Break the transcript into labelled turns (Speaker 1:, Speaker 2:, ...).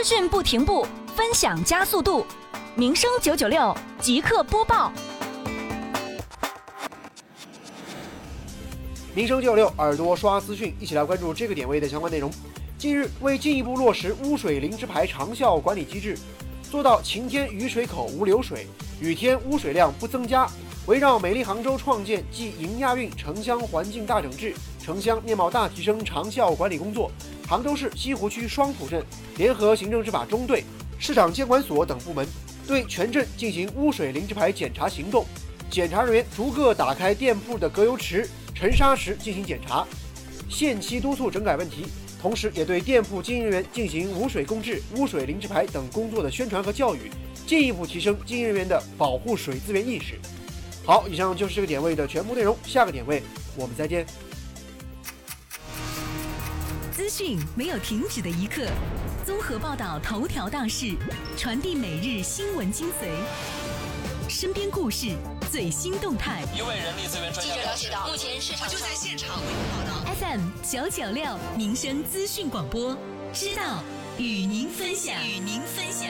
Speaker 1: 资讯不停步，分享加速度。民生九九六即刻播报。
Speaker 2: 民生九九六耳朵刷资讯，一起来关注这个点位的相关内容。近日，为进一步落实污水零直排长效管理机制，做到晴天雨水口无流水，雨天污水量不增加，围绕美丽杭州创建暨迎亚运城乡环境大整治、城乡面貌大提升长效管理工作，杭州市西湖区双浦镇联合行政执法中队、市场监管所等部门，对全镇进行污水零直排检查行动。检查人员逐个打开店铺的隔油池、沉沙池进行检查，限期督促整改问题。同时，也对店铺经营人员进行污水公制、污水零直排等工作的宣传和教育，进一步提升经营人员的保护水资源意识。好，以上就是这个点位的全部内容。下个点位我们再见。
Speaker 1: 资讯没有停止的一刻，综合报道头条大事，传递每日新闻精髓，身边故事最新动态。
Speaker 3: 一位人力资源专家
Speaker 4: 记者了解到，目前市场
Speaker 3: 就在现场为您报道。
Speaker 1: FM 九九六民生资讯广播，知道与您分享，与您分享。